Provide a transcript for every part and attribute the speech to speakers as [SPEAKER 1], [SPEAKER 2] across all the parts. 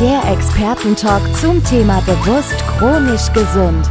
[SPEAKER 1] Der Expertentalk zum Thema bewusst chronisch gesund.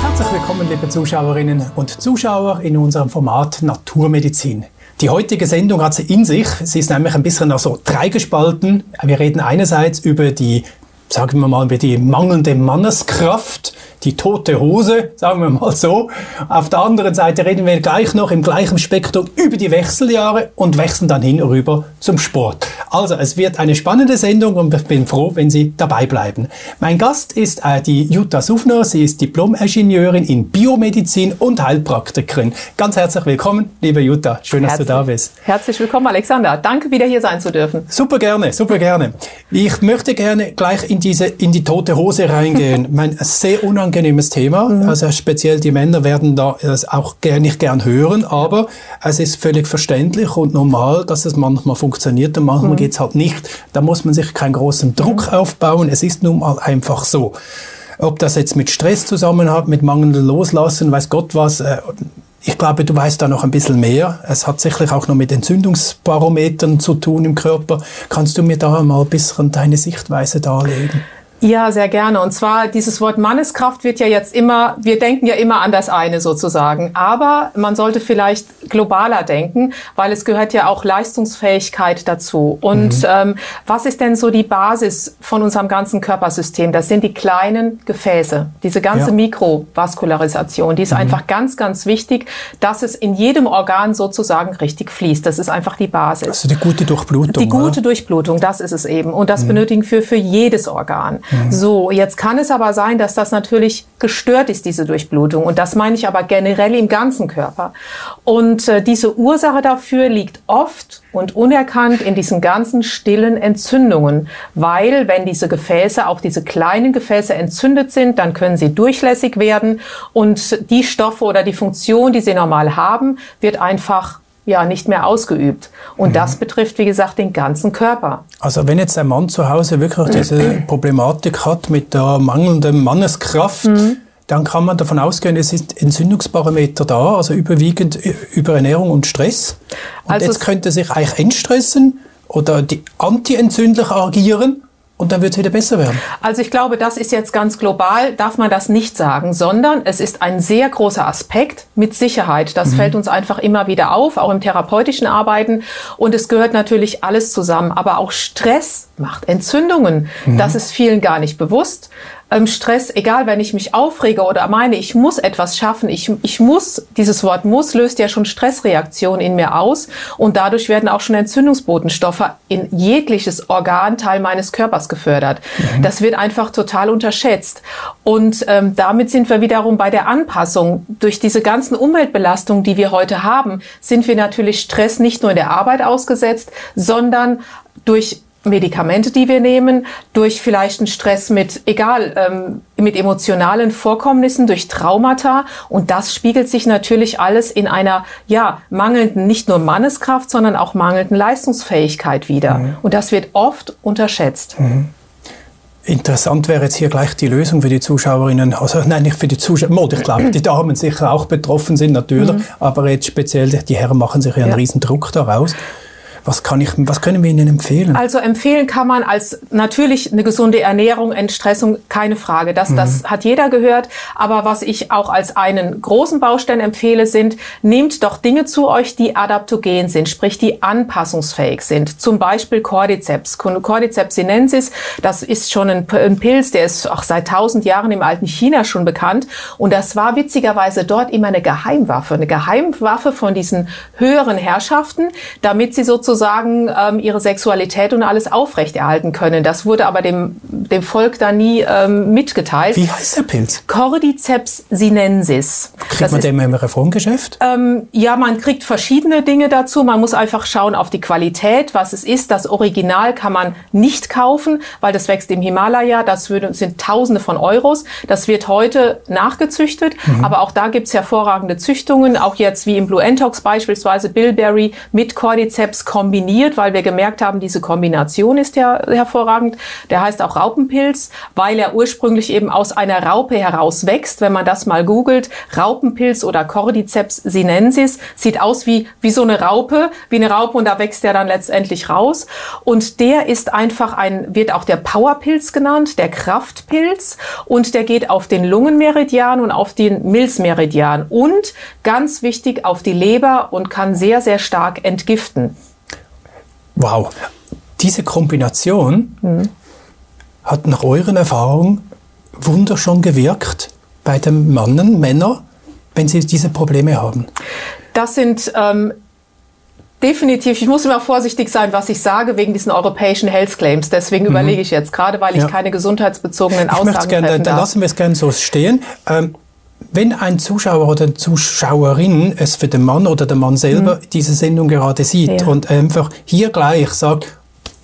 [SPEAKER 2] Herzlich willkommen, liebe Zuschauerinnen und Zuschauer, in unserem Format Naturmedizin. Die heutige Sendung hat sie in sich. Sie ist nämlich ein bisschen so dreigespalten. Wir reden einerseits über die, sagen wir mal, über die mangelnde Manneskraft die tote Hose, sagen wir mal so. Auf der anderen Seite reden wir gleich noch im gleichen Spektrum über die Wechseljahre und wechseln dann hin rüber zum Sport. Also es wird eine spannende Sendung und ich bin froh, wenn Sie dabei bleiben. Mein Gast ist äh, die Jutta Sufner. Sie ist Diplom-Ingenieurin in Biomedizin und Heilpraktikerin. Ganz herzlich willkommen, liebe Jutta. Schön, dass
[SPEAKER 3] herzlich,
[SPEAKER 2] du da bist.
[SPEAKER 3] Herzlich willkommen, Alexander. Danke, wieder hier sein zu dürfen.
[SPEAKER 2] Super gerne, super gerne. Ich möchte gerne gleich in diese in die tote Hose reingehen. mein sehr unangenehmes unangenehmes Thema. Mhm. Also speziell die Männer werden da auch nicht gern hören, aber es ist völlig verständlich und normal, dass es manchmal funktioniert und manchmal mhm. geht's halt nicht. Da muss man sich keinen großen Druck mhm. aufbauen. Es ist nun mal einfach so. Ob das jetzt mit Stress zusammenhängt, mit mangelndem Loslassen, weiß Gott was. Äh, ich glaube, du weißt da noch ein bisschen mehr. Es hat sicherlich auch noch mit Entzündungsbarometern zu tun im Körper. Kannst du mir da mal ein bisschen deine Sichtweise darlegen?
[SPEAKER 3] Ja, sehr gerne. Und zwar dieses Wort Manneskraft wird ja jetzt immer, wir denken ja immer an das eine sozusagen. Aber man sollte vielleicht globaler denken, weil es gehört ja auch Leistungsfähigkeit dazu. Und mhm. ähm, was ist denn so die Basis von unserem ganzen Körpersystem? Das sind die kleinen Gefäße, diese ganze ja. Mikrovaskularisation. Die ist mhm. einfach ganz, ganz wichtig, dass es in jedem Organ sozusagen richtig fließt. Das ist einfach die Basis.
[SPEAKER 2] Also die gute Durchblutung.
[SPEAKER 3] Die gute oder? Durchblutung, das ist es eben. Und das mhm. benötigen wir für jedes Organ. Mhm. So, jetzt kann es aber sein, dass das natürlich gestört ist, diese Durchblutung. Und das meine ich aber generell im ganzen Körper. Und äh, diese Ursache dafür liegt oft und unerkannt in diesen ganzen stillen Entzündungen. Weil wenn diese Gefäße, auch diese kleinen Gefäße entzündet sind, dann können sie durchlässig werden und die Stoffe oder die Funktion, die sie normal haben, wird einfach ja nicht mehr ausgeübt. Und mhm. das betrifft, wie gesagt, den ganzen Körper.
[SPEAKER 2] Also wenn jetzt ein Mann zu Hause wirklich diese Problematik hat mit der mangelnden Manneskraft, mhm. dann kann man davon ausgehen, es ist Entzündungsparameter da, also überwiegend über Ernährung und Stress. Und also jetzt könnte sich eigentlich entstressen oder die antientzündlich agieren und dann wird es wieder besser werden.
[SPEAKER 3] Also ich glaube, das ist jetzt ganz global, darf man das nicht sagen, sondern es ist ein sehr großer Aspekt mit Sicherheit. Das mhm. fällt uns einfach immer wieder auf, auch im therapeutischen Arbeiten. Und es gehört natürlich alles zusammen. Aber auch Stress macht Entzündungen. Mhm. Das ist vielen gar nicht bewusst ähm, Stress, egal wenn ich mich aufrege oder meine, ich muss etwas schaffen, ich, ich muss, dieses Wort muss löst ja schon Stressreaktionen in mir aus und dadurch werden auch schon Entzündungsbotenstoffe in jegliches Organteil meines Körpers gefördert. Mhm. Das wird einfach total unterschätzt. Und ähm, damit sind wir wiederum bei der Anpassung. Durch diese ganzen Umweltbelastungen, die wir heute haben, sind wir natürlich Stress nicht nur in der Arbeit ausgesetzt, sondern durch Medikamente, die wir nehmen, durch vielleicht einen Stress mit, egal, ähm, mit emotionalen Vorkommnissen, durch Traumata. Und das spiegelt sich natürlich alles in einer, ja, mangelnden, nicht nur Manneskraft, sondern auch mangelnden Leistungsfähigkeit wieder. Mhm. Und das wird oft unterschätzt. Mhm.
[SPEAKER 2] Interessant wäre jetzt hier gleich die Lösung für die Zuschauerinnen, also nein, nicht für die Zuschauer, ich glaube, die Damen sicher auch betroffen sind, natürlich, mhm. aber jetzt speziell die Herren machen sich ja einen ja. riesen Druck daraus. Was, kann ich, was können wir Ihnen empfehlen?
[SPEAKER 3] Also empfehlen kann man als natürlich eine gesunde Ernährung, Entstressung, keine Frage. Das, mhm. das hat jeder gehört. Aber was ich auch als einen großen Baustein empfehle, sind, nehmt doch Dinge zu euch, die adaptogen sind, sprich die anpassungsfähig sind. Zum Beispiel Cordyceps. Cordyceps sinensis, das ist schon ein, ein Pilz, der ist auch seit tausend Jahren im alten China schon bekannt. Und das war witzigerweise dort immer eine Geheimwaffe. Eine Geheimwaffe von diesen höheren Herrschaften, damit sie sozusagen ähm, ihre Sexualität und alles aufrechterhalten können. Das wurde aber dem, dem Volk da nie ähm, mitgeteilt.
[SPEAKER 2] Wie heißt der Pilz?
[SPEAKER 3] Cordyceps sinensis.
[SPEAKER 2] Kriegt das man ist, den im Reformgeschäft?
[SPEAKER 3] Ähm, ja, man kriegt verschiedene Dinge dazu. Man muss einfach schauen auf die Qualität, was es ist. Das Original kann man nicht kaufen, weil das wächst im Himalaya. Das würde, sind Tausende von Euros. Das wird heute nachgezüchtet, mhm. aber auch da gibt's hervorragende Züchtungen. Auch jetzt wie im Blue Entox beispielsweise Bilberry mit Cordyceps kombiniert, weil wir gemerkt haben, diese Kombination ist ja hervorragend. Der heißt auch Raupenpilz, weil er ursprünglich eben aus einer Raupe heraus wächst. Wenn man das mal googelt, Raupenpilz oder Cordyceps sinensis, sieht aus wie, wie so eine Raupe, wie eine Raupe und da wächst er dann letztendlich raus. Und der ist einfach ein, wird auch der Powerpilz genannt, der Kraftpilz und der geht auf den Lungenmeridian und auf den Milzmeridian und ganz wichtig auf die Leber und kann sehr, sehr stark entgiften.
[SPEAKER 2] Wow. Diese Kombination mhm. hat nach euren Erfahrungen Wunder schon gewirkt bei den Männern, wenn sie diese Probleme haben?
[SPEAKER 3] Das sind ähm, definitiv, ich muss immer vorsichtig sein, was ich sage, wegen diesen europäischen Health Claims. Deswegen mhm. überlege ich jetzt, gerade weil ich ja. keine gesundheitsbezogenen ich Aussagen
[SPEAKER 2] gerne,
[SPEAKER 3] treffen
[SPEAKER 2] darf. Dann lassen wir es gerne so stehen. Ähm, wenn ein Zuschauer oder Zuschauerin es für den Mann oder den Mann selber mhm. diese Sendung gerade sieht ja. und einfach hier gleich sagt,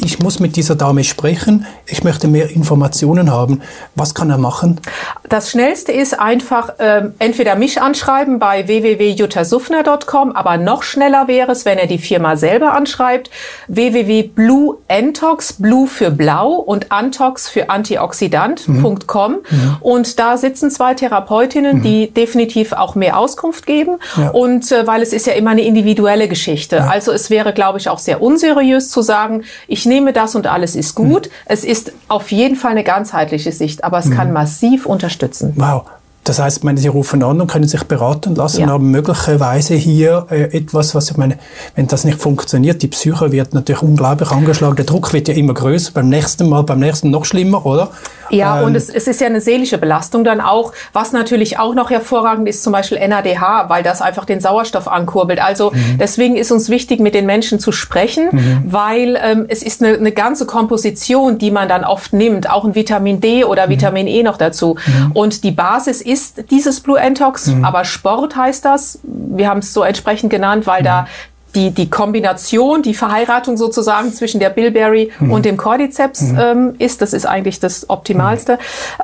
[SPEAKER 2] ich muss mit dieser Dame sprechen, ich möchte mehr Informationen haben. Was kann er machen?
[SPEAKER 3] Das Schnellste ist einfach ähm, entweder mich anschreiben bei www.juttasufner.com, aber noch schneller wäre es, wenn er die Firma selber anschreibt, www.blueentox, blue für blau und antox für antioxidant.com. Mhm. Mhm. Und da sitzen zwei Therapeutinnen, mhm. die definitiv auch mehr Auskunft geben. Ja. Und äh, weil es ist ja immer eine individuelle Geschichte. Ja. Also es wäre, glaube ich, auch sehr unseriös zu sagen, ich nehme das und alles ist gut. Mhm. Es ist auf jeden Fall eine ganzheitliche Sicht, aber es mhm. kann massiv unterstützen.
[SPEAKER 2] Wow. Das heißt, meine, Sie rufen an und können sich beraten lassen, ja. haben möglicherweise hier äh, etwas, was ich meine, wenn das nicht funktioniert, die Psyche wird natürlich unglaublich angeschlagen, der Druck wird ja immer größer, beim nächsten Mal, beim nächsten noch schlimmer, oder?
[SPEAKER 3] Ja, ähm, und es, es ist ja eine seelische Belastung dann auch, was natürlich auch noch hervorragend ist, zum Beispiel NADH, weil das einfach den Sauerstoff ankurbelt. Also mhm. deswegen ist uns wichtig, mit den Menschen zu sprechen, mhm. weil ähm, es ist eine, eine ganze Komposition, die man dann oft nimmt, auch ein Vitamin D oder mhm. Vitamin E noch dazu. Mhm. Und die Basis ist ist dieses Blue Entox, mhm. aber Sport heißt das. Wir haben es so entsprechend genannt, weil mhm. da die, die Kombination, die Verheiratung sozusagen zwischen der Bilberry mhm. und dem Cordyceps mhm. ähm, ist. Das ist eigentlich das Optimalste.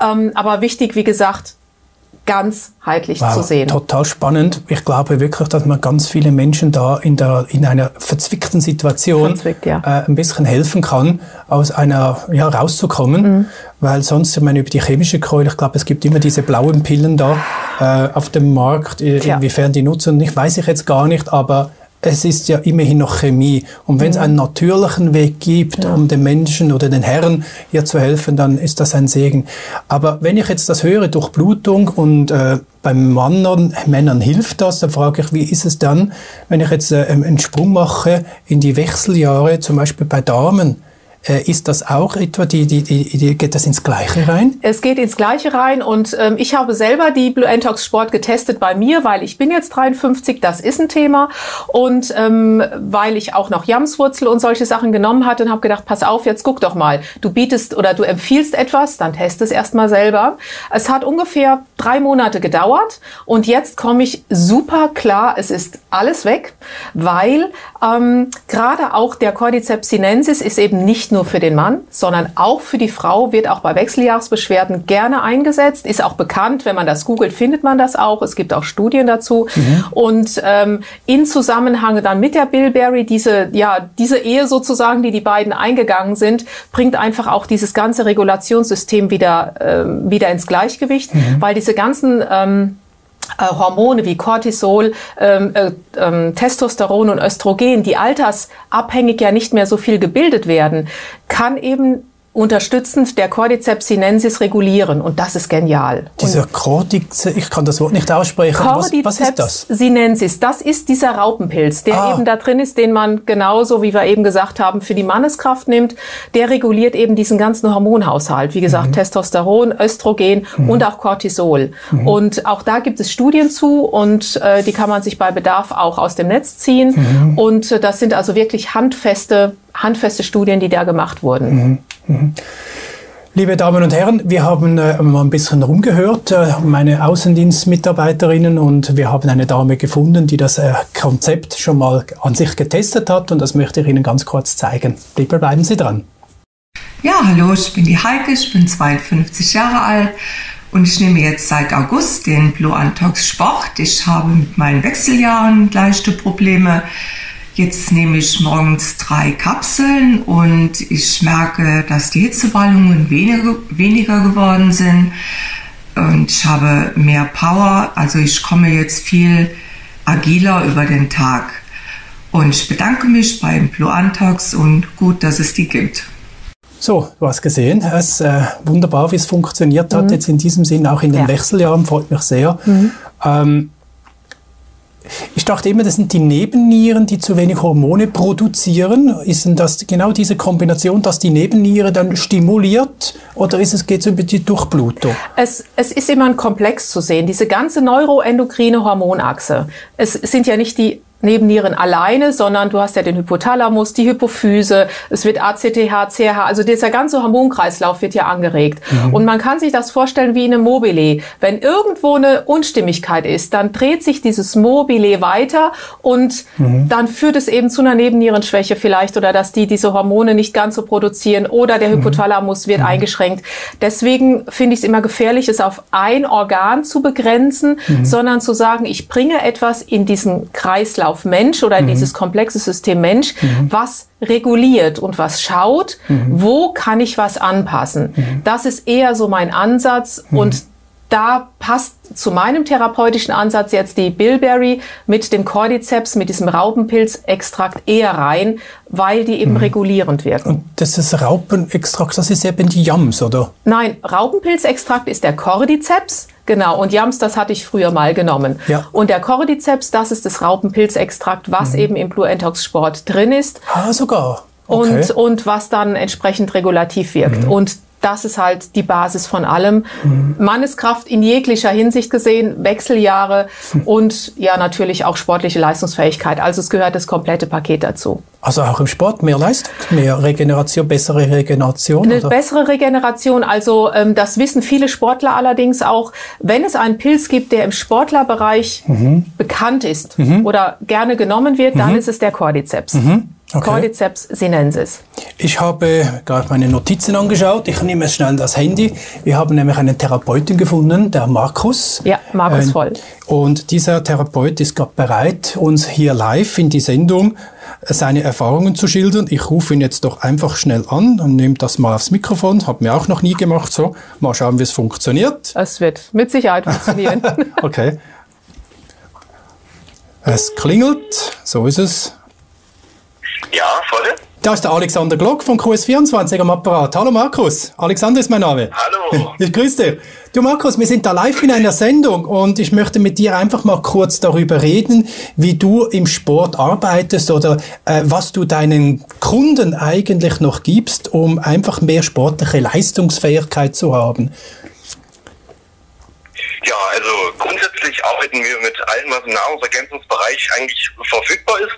[SPEAKER 3] Mhm. Ähm, aber wichtig, wie gesagt, ganzheitlich wow, zu sehen.
[SPEAKER 2] Total spannend. Ich glaube wirklich, dass man ganz viele Menschen da in, der, in einer verzwickten Situation Verzwickt, ja. äh, ein bisschen helfen kann, aus einer ja, rauszukommen. Mhm. Weil sonst, ich meine, über die chemische Keule, ich glaube, es gibt immer diese blauen Pillen da äh, auf dem Markt, inwiefern die nutzen, ich weiß ich jetzt gar nicht, aber es ist ja immerhin noch Chemie. Und wenn es einen natürlichen Weg gibt, ja. um den Menschen oder den Herren hier zu helfen, dann ist das ein Segen. Aber wenn ich jetzt das höre, Durchblutung und äh, beim Männern, Männern hilft das, dann frage ich, wie ist es dann, wenn ich jetzt äh, einen Sprung mache in die Wechseljahre, zum Beispiel bei Damen? Äh, ist das auch etwa, die, die, die, die, geht das ins Gleiche rein?
[SPEAKER 3] Es geht ins Gleiche rein und ähm, ich habe selber die Blue Entox Sport getestet bei mir, weil ich bin jetzt 53, das ist ein Thema und ähm, weil ich auch noch Jamswurzel und solche Sachen genommen hatte und habe gedacht, pass auf, jetzt guck doch mal, du bietest oder du empfiehlst etwas, dann test es erstmal selber. Es hat ungefähr drei Monate gedauert und jetzt komme ich super klar, es ist alles weg, weil ähm, gerade auch der Cordyceps sinensis ist eben nicht nur für den Mann, sondern auch für die Frau wird auch bei Wechseljahresbeschwerden gerne eingesetzt. Ist auch bekannt, wenn man das googelt, findet man das auch. Es gibt auch Studien dazu. Mhm. Und ähm, in Zusammenhang dann mit der Bilberry, diese, ja, diese Ehe sozusagen, die die beiden eingegangen sind, bringt einfach auch dieses ganze Regulationssystem wieder, ähm, wieder ins Gleichgewicht, mhm. weil diese ganzen ähm, äh, Hormone wie Cortisol, ähm, äh, äh, Testosteron und Östrogen, die altersabhängig ja nicht mehr so viel gebildet werden, kann eben unterstützend der Cordyceps sinensis regulieren und das ist genial.
[SPEAKER 2] Dieser Cordyceps, ich kann das Wort nicht aussprechen.
[SPEAKER 3] Cordyceps was, was ist das? sinensis, das ist dieser Raupenpilz, der ah. eben da drin ist, den man genauso, wie wir eben gesagt haben, für die Manneskraft nimmt. Der reguliert eben diesen ganzen Hormonhaushalt, wie gesagt, mhm. Testosteron, Östrogen mhm. und auch Cortisol. Mhm. Und auch da gibt es Studien zu und äh, die kann man sich bei Bedarf auch aus dem Netz ziehen. Mhm. Und äh, das sind also wirklich handfeste handfeste Studien, die da gemacht wurden. Mhm. Mhm.
[SPEAKER 2] Liebe Damen und Herren, wir haben äh, mal ein bisschen rumgehört, äh, meine Außendienstmitarbeiterinnen, und wir haben eine Dame gefunden, die das äh, Konzept schon mal an sich getestet hat, und das möchte ich Ihnen ganz kurz zeigen. Bitte bleiben Sie dran.
[SPEAKER 4] Ja, hallo, ich bin die Heike, ich bin 52 Jahre alt und ich nehme jetzt seit August den Blue Antox Sport. Ich habe mit meinen Wechseljahren leichte Probleme Jetzt nehme ich morgens drei Kapseln und ich merke, dass die Hitzewallungen weniger, weniger geworden sind und ich habe mehr Power. Also ich komme jetzt viel agiler über den Tag. Und ich bedanke mich beim Blue Antox und gut, dass es die gibt.
[SPEAKER 2] So, du hast gesehen, es ist äh, wunderbar, wie es funktioniert hat. Mhm. Jetzt in diesem Sinn auch in den ja. Wechseljahren, freut mich sehr. Mhm. Ähm, ich dachte immer, das sind die Nebennieren, die zu wenig Hormone produzieren. Ist denn das genau diese Kombination, dass die Nebenniere dann stimuliert oder ist es, geht es über die Durchblutung?
[SPEAKER 3] Es, es ist immer ein Komplex zu sehen. Diese ganze neuroendokrine Hormonachse. Es sind ja nicht die Nebennieren alleine, sondern du hast ja den Hypothalamus, die Hypophyse, es wird ACTH, CH, also dieser ganze Hormonkreislauf wird ja angeregt. Mhm. Und man kann sich das vorstellen wie in einem Mobile. Wenn irgendwo eine Unstimmigkeit ist, dann dreht sich dieses Mobile weiter und mhm. dann führt es eben zu einer Nebennierenschwäche vielleicht oder dass die diese Hormone nicht ganz so produzieren oder der mhm. Hypothalamus mhm. wird eingeschränkt. Deswegen finde ich es immer gefährlich, es auf ein Organ zu begrenzen, mhm. sondern zu sagen, ich bringe etwas in diesen Kreislauf auf Mensch oder in mhm. dieses komplexe System Mensch, mhm. was reguliert und was schaut, mhm. wo kann ich was anpassen. Mhm. Das ist eher so mein Ansatz mhm. und da passt zu meinem therapeutischen Ansatz jetzt die Bilberry mit dem Cordyceps, mit diesem Raupenpilzextrakt eher rein, weil die eben mhm. regulierend wirken. Und
[SPEAKER 2] das ist Raupenextrakt, das ist eben die Yams, oder?
[SPEAKER 3] Nein, Raupenpilzextrakt ist der Cordyceps. Genau, und Yams, das hatte ich früher mal genommen. Ja. Und der Cordyceps, das ist das Raupenpilzextrakt, was mhm. eben im Blue Entox Sport drin ist.
[SPEAKER 2] Ah, sogar.
[SPEAKER 3] Okay. Und, und was dann entsprechend regulativ wirkt. Mhm. Und das ist halt die Basis von allem. Mhm. Manneskraft in jeglicher Hinsicht gesehen, Wechseljahre mhm. und ja natürlich auch sportliche Leistungsfähigkeit. Also es gehört das komplette Paket dazu.
[SPEAKER 2] Also auch im Sport mehr Leistung, mehr Regeneration, bessere Regeneration?
[SPEAKER 3] Eine oder? bessere Regeneration. Also ähm, das wissen viele Sportler allerdings auch. Wenn es einen Pilz gibt, der im Sportlerbereich mhm. bekannt ist mhm. oder gerne genommen wird, dann mhm. ist es der Cordyceps. Okay. Cordyceps sinensis.
[SPEAKER 2] Ich habe gerade meine Notizen angeschaut. Ich nehme es schnell das Handy. Wir haben nämlich einen Therapeuten gefunden, der Markus.
[SPEAKER 3] Ja, Markus äh, Voll.
[SPEAKER 2] Und dieser Therapeut ist gerade bereit, uns hier live in die Sendung seine Erfahrungen zu schildern. Ich rufe ihn jetzt doch einfach schnell an und nehme das mal aufs Mikrofon. Haben wir auch noch nie gemacht so. Mal schauen, wie es funktioniert.
[SPEAKER 3] Es wird mit Sicherheit funktionieren.
[SPEAKER 2] okay. Es klingelt. So ist es.
[SPEAKER 5] Ja, voll.
[SPEAKER 2] Da ist der Alexander Glock von QS24 am Apparat. Hallo Markus, Alexander ist mein Name.
[SPEAKER 5] Hallo.
[SPEAKER 2] Ich grüße dich. Du Markus, wir sind da live in einer Sendung und ich möchte mit dir einfach mal kurz darüber reden, wie du im Sport arbeitest oder äh, was du deinen Kunden eigentlich noch gibst, um einfach mehr sportliche Leistungsfähigkeit zu haben.
[SPEAKER 5] Ja, also grundsätzlich arbeiten wir mit allem, was im Nahrungsergänzungsbereich eigentlich verfügbar ist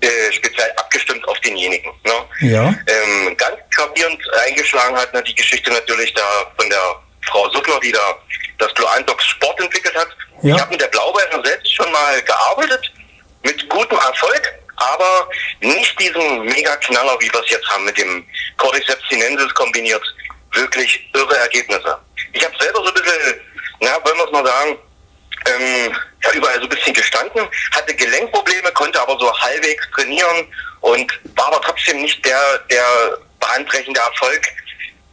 [SPEAKER 5] äh, speziell abgestimmt auf denjenigen. Ne? Ja. Ähm, ganz gravierend eingeschlagen hat ne, die Geschichte natürlich da von der Frau Suttler, die da das Blue Antox Sport entwickelt hat. Ja. Ich habe mit der Blaubeere selbst schon mal gearbeitet, mit gutem Erfolg, aber nicht diesen Mega-Knaller, wie wir es jetzt haben, mit dem Cordyceps sinensis kombiniert. Wirklich irre Ergebnisse. Ich habe selber so ein bisschen, na, wollen wir es mal sagen, ähm, ja, überall so ein bisschen gestanden, hatte Gelenkprobleme, konnte aber so halbwegs trainieren und war aber trotzdem nicht der, der bahnbrechende Erfolg,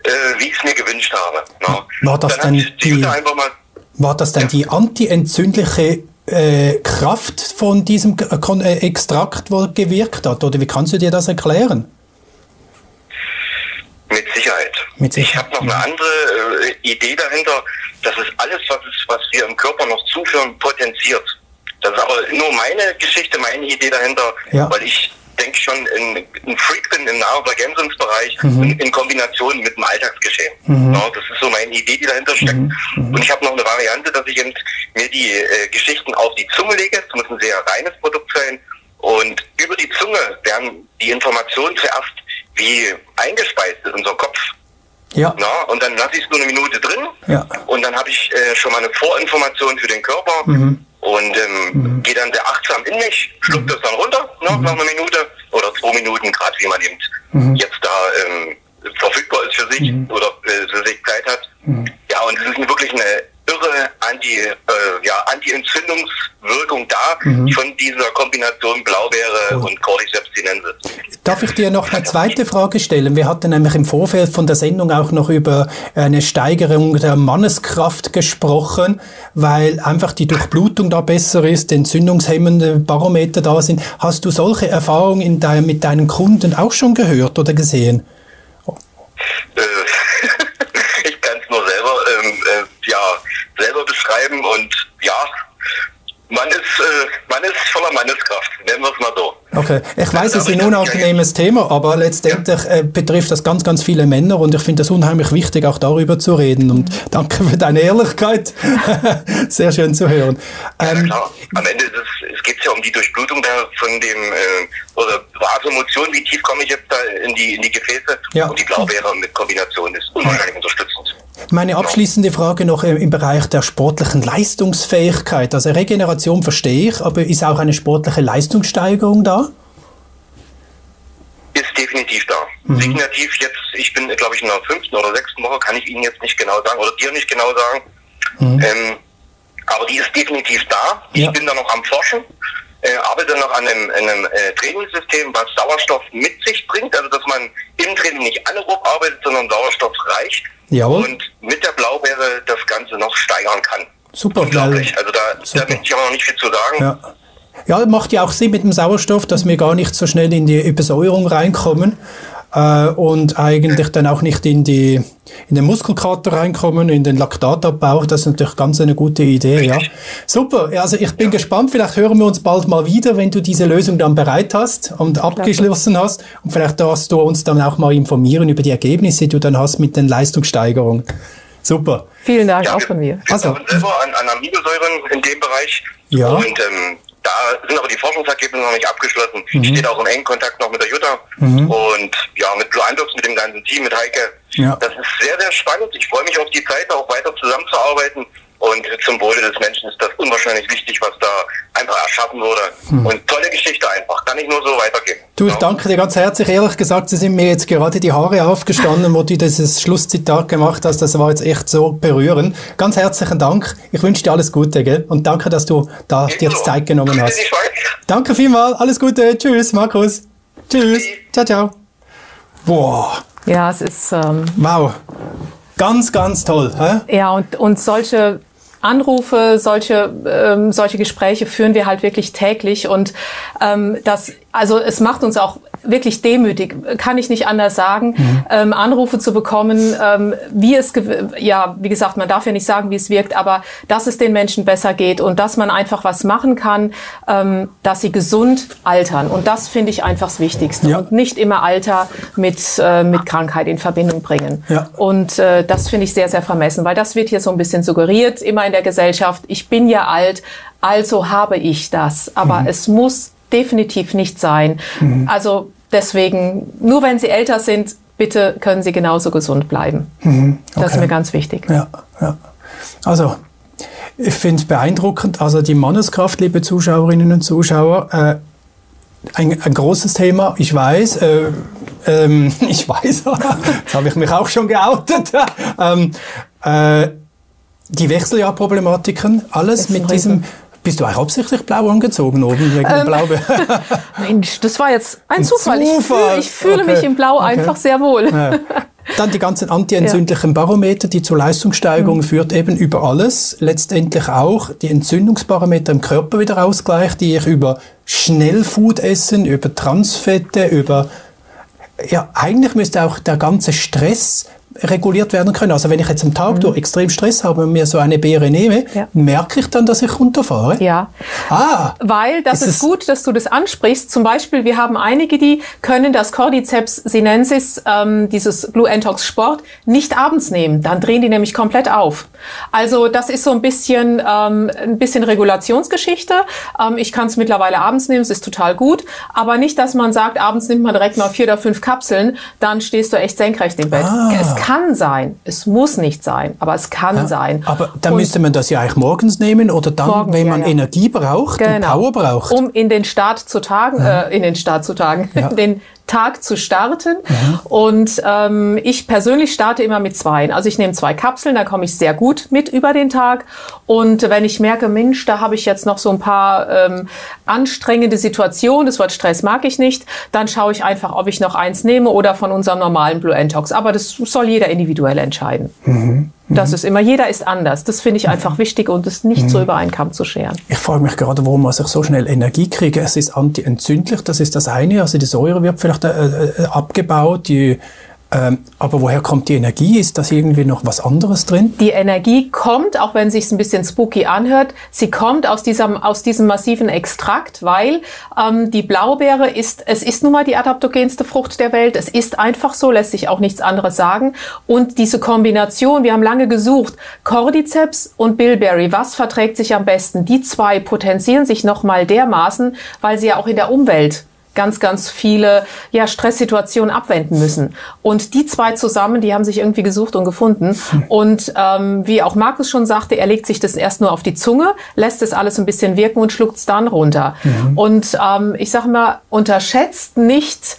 [SPEAKER 5] äh, wie ich es mir gewünscht habe.
[SPEAKER 2] No. War das dann, dann die, mal War das dann die antientzündliche äh, Kraft von diesem äh, Extrakt, wo gewirkt hat? Oder wie kannst du dir das erklären?
[SPEAKER 5] Mit Sicherheit. Mit Sicherheit. Ich habe noch eine andere äh, Idee dahinter, dass es alles, was, ist, was wir im Körper noch zuführen, potenziert. Das ist aber nur meine Geschichte, meine Idee dahinter, ja. weil ich denke schon, ein, ein Freak bin im Nahrungsergänzungsbereich mhm. in, in, Kombination mit dem Alltagsgeschehen. Mhm. Ja, das ist so meine Idee, die dahinter steckt. Mhm. mhm. Und ich habe noch eine Variante, dass ich eben mir die äh, Geschichten auf die Zunge lege. Es muss ein sehr reines Produkt sein. Und über die Zunge werden die Informationen zuerst wie eingespeist in unser Kopf. Ja. Na, und dann lasse ich es nur eine Minute drin. Ja. Und dann habe ich äh, schon mal eine Vorinformation für den Körper. Mhm und ähm, mhm. gehe dann sehr achtsam in mich, schluckt mhm. das dann runter ne, mhm. nach einer Minute oder zwei Minuten, gerade wie man eben mhm. jetzt da ähm, verfügbar ist für sich mhm. oder äh, für sich Zeit hat. Ja, und es ist wirklich eine irre Anti, äh, ja, Anti-Entzündungswirkung da mhm. von dieser Kombination Blaubeere oh. und Cordyceps sinensis.
[SPEAKER 2] Darf ich dir noch eine zweite Frage stellen? Wir hatten nämlich im Vorfeld von der Sendung auch noch über eine Steigerung der Manneskraft gesprochen, weil einfach die Durchblutung da besser ist, entzündungshemmende Barometer da sind. Hast du solche Erfahrungen in dein, mit deinen Kunden auch schon gehört oder gesehen?
[SPEAKER 5] Äh, ich kann es nur selber ähm, äh, ja, selber beschreiben und ja, man ist, äh, man ist voller Manneskraft, nennen wir es mal so.
[SPEAKER 2] Okay, ich weiß, es ist ein unangenehmes Thema, aber letztendlich ja. äh, betrifft das ganz, ganz viele Männer und ich finde es unheimlich wichtig, auch darüber zu reden. Und danke für deine Ehrlichkeit. Sehr schön zu hören.
[SPEAKER 5] Ähm, ja, klar. Am Ende geht es ja um die Durchblutung da von dem, äh, oder Vasomotion, wie tief komme ich jetzt da in die, in die Gefäße? Ja. Und die Blaubeere mit Kombination ist unwahrscheinlich unterstützend.
[SPEAKER 2] Meine abschließende Frage noch im Bereich der sportlichen Leistungsfähigkeit. Also Regeneration verstehe ich, aber ist auch eine sportliche Leistungssteigerung da?
[SPEAKER 5] Ist definitiv da. Mhm. Signativ jetzt, ich bin, glaube ich, in der fünften oder sechsten Woche, kann ich Ihnen jetzt nicht genau sagen oder dir nicht genau sagen. Mhm. Ähm, aber die ist definitiv da. Ja. Ich bin da noch am Forschen. Äh, arbeite noch an einem, einem äh, Trainingssystem, was Sauerstoff mit sich bringt. Also, dass man im Training nicht anaerob arbeitet, sondern Sauerstoff reicht. Jawohl. Und mit der Blaubeere das Ganze noch steigern kann.
[SPEAKER 2] Super,
[SPEAKER 5] Unglaublich. Also, da, da möchte ich aber noch nicht viel zu sagen.
[SPEAKER 2] Ja. Ja, macht ja auch Sinn mit dem Sauerstoff, dass wir gar nicht so schnell in die Übersäuerung reinkommen äh, und eigentlich dann auch nicht in die in den Muskelkater reinkommen, in den Laktatabbau. Das ist natürlich ganz eine gute Idee, ja. Super. Also ich bin ja. gespannt. Vielleicht hören wir uns bald mal wieder, wenn du diese Lösung dann bereit hast und abgeschlossen hast. Und vielleicht darfst du uns dann auch mal informieren über die Ergebnisse, die du dann hast mit den Leistungssteigerungen. Super.
[SPEAKER 3] Vielen Dank ja, auch von mir.
[SPEAKER 5] Also, selber an, an Aminosäuren in dem Bereich. Ja. Und ähm, da sind aber die Forschungsergebnisse noch nicht abgeschlossen. Mhm. Ich stehe auch in engen Kontakt noch mit der Jutta mhm. und ja, mit Blue Andox, mit dem ganzen Team, mit Heike. Ja. Das ist sehr, sehr spannend. Ich freue mich auf die Zeit, auch weiter zusammenzuarbeiten. Und zum Wohle des Menschen ist das unwahrscheinlich wichtig, was da einfach erschaffen wurde. Hm. Und tolle Geschichte einfach. Kann ich nur so weitergeben.
[SPEAKER 2] Du, ich ja. danke dir ganz herzlich. Ehrlich gesagt, sie sind mir jetzt gerade die Haare aufgestanden, wo du dieses Schlusszitat gemacht hast. Das war jetzt echt so berührend. Ganz herzlichen Dank. Ich wünsche dir alles Gute, gell? Und danke, dass du da dir jetzt Zeit genommen hast. Danke vielmals. Alles Gute. Tschüss, Markus. Tschüss. Ciao, ciao. Boah.
[SPEAKER 3] Ja, es ist. Ähm
[SPEAKER 2] wow. Ganz, ganz toll.
[SPEAKER 3] Hä? Ja, und, und solche Anrufe, solche, ähm, solche Gespräche führen wir halt wirklich täglich und ähm, das, also es macht uns auch wirklich demütig, kann ich nicht anders sagen, mhm. ähm, Anrufe zu bekommen, ähm, wie es, ja, wie gesagt, man darf ja nicht sagen, wie es wirkt, aber dass es den Menschen besser geht und dass man einfach was machen kann, ähm, dass sie gesund altern. Und das finde ich einfach das Wichtigste. Ja. Und nicht immer Alter mit, äh, mit Krankheit in Verbindung bringen. Ja. Und äh, das finde ich sehr, sehr vermessen, weil das wird hier so ein bisschen suggeriert, immer in der Gesellschaft, ich bin ja alt, also habe ich das. Aber mhm. es muss definitiv nicht sein. Mhm. Also Deswegen, nur wenn Sie älter sind, bitte können Sie genauso gesund bleiben. Mhm, okay. Das ist mir ganz wichtig.
[SPEAKER 2] Ja, ja. Also, ich finde es beeindruckend. Also die Manneskraft, liebe Zuschauerinnen und Zuschauer, äh, ein, ein, großes Thema. Ich weiß, äh, ähm, ich weiß, jetzt habe ich mich auch schon geoutet. ähm, äh, die Wechseljahrproblematiken, alles mit diesem bist du auch absichtlich blau angezogen oben wegen ähm, Blau?
[SPEAKER 3] Mensch, das war jetzt ein, ein Zufall. Zufall. Ich, fühl, ich fühle okay. mich im Blau okay. einfach sehr wohl.
[SPEAKER 2] Ja. Dann die ganzen antientzündlichen Barometer, die zur Leistungssteigerung mhm. führt, eben über alles. Letztendlich auch die Entzündungsparameter im Körper wieder ausgleicht, die ich über Schnellfood essen, über Transfette, über ja, eigentlich müsste auch der ganze Stress reguliert werden können. Also wenn ich jetzt am Tag mhm. durch extrem Stress habe und mir so eine Beere nehme, ja. merke ich dann, dass ich runterfahre?
[SPEAKER 3] Ja. Ah. Weil das ist, ist gut, dass du das ansprichst. Zum Beispiel, wir haben einige, die können das Cordyceps sinensis, ähm, dieses Blue Entox Sport, nicht abends nehmen. Dann drehen die nämlich komplett auf. Also das ist so ein bisschen, ähm, ein bisschen Regulationsgeschichte. Ähm, ich kann es mittlerweile abends nehmen, es ist total gut. Aber nicht, dass man sagt, abends nimmt man direkt mal vier oder fünf Kapseln, dann stehst du echt senkrecht im Bett. Ah kann sein, es muss nicht sein, aber es kann ja, sein.
[SPEAKER 2] Aber dann und müsste man das ja eigentlich morgens nehmen oder dann, morgens, wenn man ja, ja. Energie braucht genau. und Power braucht.
[SPEAKER 3] Um in den Start zu tagen, äh, in den Start zu tagen, den Tag zu starten. Mhm. Und ähm, ich persönlich starte immer mit zwei. Also ich nehme zwei Kapseln, da komme ich sehr gut mit über den Tag. Und wenn ich merke, Mensch, da habe ich jetzt noch so ein paar ähm, anstrengende Situationen, das Wort Stress mag ich nicht, dann schaue ich einfach, ob ich noch eins nehme oder von unserem normalen Blue Entox. Aber das soll jeder individuell entscheiden. Mhm. Das ist immer, jeder ist anders. Das finde ich einfach wichtig und es nicht so über einen Kamm zu scheren.
[SPEAKER 2] Ich frage mich gerade, warum man sich so schnell Energie kriege. Es ist antientzündlich, das ist das eine. Also die Säure wird vielleicht äh, äh abgebaut, die ähm, aber woher kommt die Energie? Ist das irgendwie noch was anderes drin?
[SPEAKER 3] Die Energie kommt, auch wenn es sich ein bisschen spooky anhört, sie kommt aus diesem, aus diesem massiven Extrakt, weil ähm, die Blaubeere ist, es ist nun mal die adaptogenste Frucht der Welt. Es ist einfach so, lässt sich auch nichts anderes sagen. Und diese Kombination, wir haben lange gesucht, Cordyceps und Bilberry, was verträgt sich am besten? Die zwei potenzieren sich nochmal dermaßen, weil sie ja auch in der Umwelt ganz, ganz viele ja, Stresssituationen abwenden müssen. Und die zwei zusammen, die haben sich irgendwie gesucht und gefunden. Und ähm, wie auch Markus schon sagte, er legt sich das erst nur auf die Zunge, lässt es alles ein bisschen wirken und schluckt es dann runter. Mhm. Und ähm, ich sage mal, unterschätzt nicht,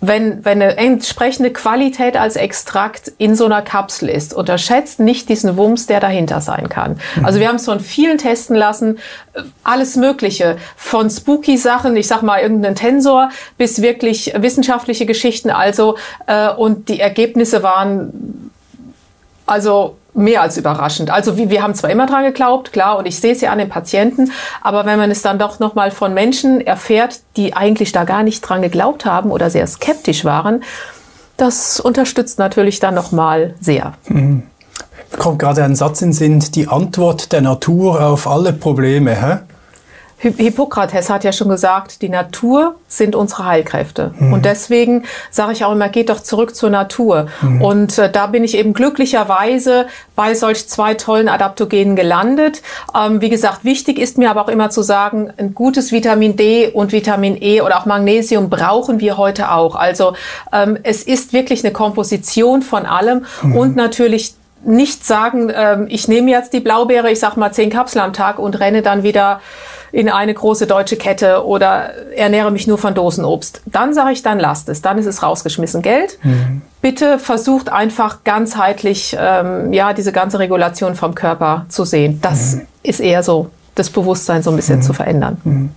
[SPEAKER 3] wenn, wenn eine entsprechende Qualität als Extrakt in so einer Kapsel ist, unterschätzt nicht diesen Wumms, der dahinter sein kann. Mhm. Also wir haben es von vielen testen lassen, alles Mögliche, von spooky Sachen, ich sag mal irgendeinen Tensor, bis wirklich wissenschaftliche Geschichten. Also äh, und die Ergebnisse waren also mehr als überraschend. Also wir, wir haben zwar immer dran geglaubt, klar, und ich sehe es ja an den Patienten, aber wenn man es dann doch nochmal von Menschen erfährt, die eigentlich da gar nicht dran geglaubt haben oder sehr skeptisch waren, das unterstützt natürlich dann nochmal sehr. Mhm.
[SPEAKER 2] Kommt gerade ein Satz in Sinn, die Antwort der Natur auf alle Probleme. Hä?
[SPEAKER 3] Hippokrates hat ja schon gesagt, die Natur sind unsere Heilkräfte. Mhm. Und deswegen sage ich auch immer, geht doch zurück zur Natur. Mhm. Und äh, da bin ich eben glücklicherweise bei solch zwei tollen Adaptogenen gelandet. Ähm, wie gesagt, wichtig ist mir aber auch immer zu sagen, ein gutes Vitamin D und Vitamin E oder auch Magnesium brauchen wir heute auch. Also ähm, es ist wirklich eine Komposition von allem mhm. und natürlich nicht sagen, ähm, ich nehme jetzt die Blaubeere, ich sag mal zehn Kapseln am Tag und renne dann wieder in eine große deutsche Kette oder ernähre mich nur von Dosenobst. Dann sage ich, dann lasst es. Dann ist es rausgeschmissen Geld. Mhm. Bitte versucht einfach ganzheitlich ähm, ja diese ganze Regulation vom Körper zu sehen. Das mhm. ist eher so das Bewusstsein so ein bisschen mhm. zu verändern. Mhm.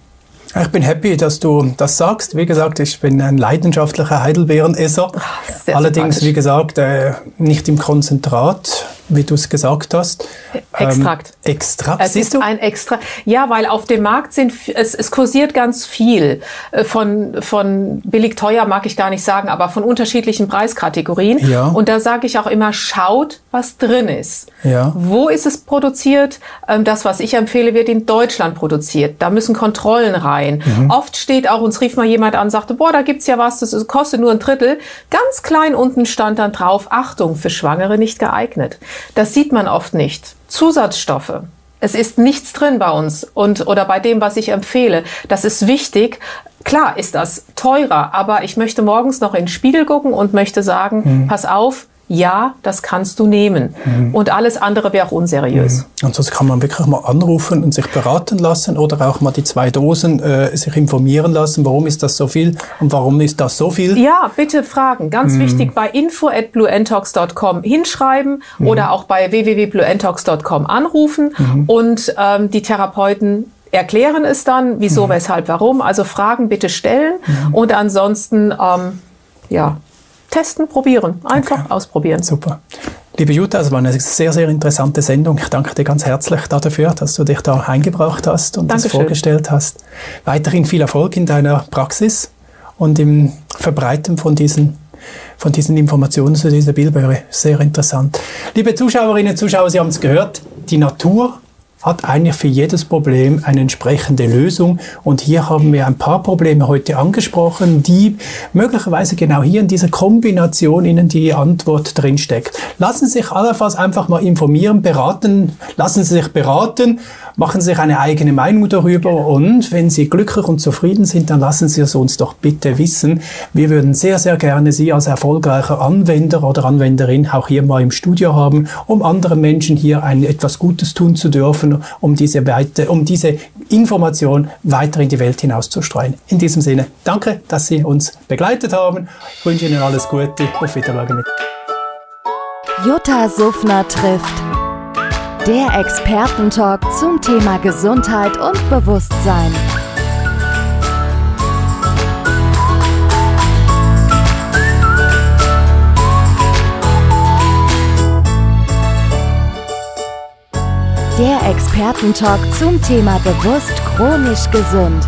[SPEAKER 2] Ich bin happy, dass du das sagst. Wie gesagt, ich bin ein leidenschaftlicher Heidelbeerenesser. Allerdings, wie gesagt, äh, nicht im Konzentrat, wie du es gesagt hast.
[SPEAKER 3] Extrakt.
[SPEAKER 2] Ähm, Extrakt,
[SPEAKER 3] es siehst ist du? ein Extra. Ja, weil auf dem Markt sind, es, es kursiert ganz viel. Äh, von, von billig teuer mag ich gar nicht sagen, aber von unterschiedlichen Preiskategorien. Ja. Und da sage ich auch immer, schaut, was drin ist. Ja. Wo ist es produziert? Ähm, das, was ich empfehle, wird in Deutschland produziert. Da müssen Kontrollen rein. Mhm. Oft steht auch, uns rief mal jemand an, sagte, boah, da gibt's ja was, das kostet nur ein Drittel. Ganz klein unten stand dann drauf, Achtung, für Schwangere nicht geeignet. Das sieht man oft nicht. Zusatzstoffe. Es ist nichts drin bei uns und oder bei dem, was ich empfehle. Das ist wichtig. Klar ist das teurer, aber ich möchte morgens noch in den Spiegel gucken und möchte sagen, hm. pass auf, ja, das kannst du nehmen. Mhm. Und alles andere wäre auch unseriös. Mhm.
[SPEAKER 2] Und sonst kann man wirklich mal anrufen und sich beraten lassen oder auch mal die zwei Dosen äh, sich informieren lassen, warum ist das so viel und warum ist das so viel?
[SPEAKER 3] Ja, bitte fragen. Ganz mhm. wichtig, bei info at blueentox.com hinschreiben mhm. oder auch bei www.blueentox.com anrufen mhm. und ähm, die Therapeuten erklären es dann, wieso, mhm. weshalb, warum. Also Fragen bitte stellen und ansonsten, ähm, ja, testen, probieren. Einfach okay. ausprobieren.
[SPEAKER 2] Super. Liebe Jutta, es war eine sehr, sehr interessante Sendung. Ich danke dir ganz herzlich dafür, dass du dich da eingebracht hast und Dankeschön. das vorgestellt hast. Weiterhin viel Erfolg in deiner Praxis und im Verbreiten von diesen, von diesen Informationen zu dieser Bildböhre. Sehr interessant. Liebe Zuschauerinnen und Zuschauer, Sie haben es gehört, die Natur hat eigentlich für jedes Problem eine entsprechende Lösung. Und hier haben wir ein paar Probleme heute angesprochen, die möglicherweise genau hier in dieser Kombination Ihnen die Antwort drinsteckt. Lassen Sie sich allenfalls einfach mal informieren, beraten, lassen Sie sich beraten machen Sie sich eine eigene Meinung darüber und wenn Sie glücklich und zufrieden sind, dann lassen Sie es uns doch bitte wissen. Wir würden sehr, sehr gerne Sie als erfolgreicher Anwender oder Anwenderin auch hier mal im Studio haben, um anderen Menschen hier ein etwas Gutes tun zu dürfen, um diese, weite, um diese Information weiter in die Welt hinauszustreuen. In diesem Sinne, danke, dass Sie uns begleitet haben. Ich wünsche Ihnen alles Gute. Auf Wiedersehen.
[SPEAKER 1] Jutta Suffner trifft. Der Expertentalk zum Thema Gesundheit und Bewusstsein. Der Expertentalk zum Thema bewusst chronisch gesund.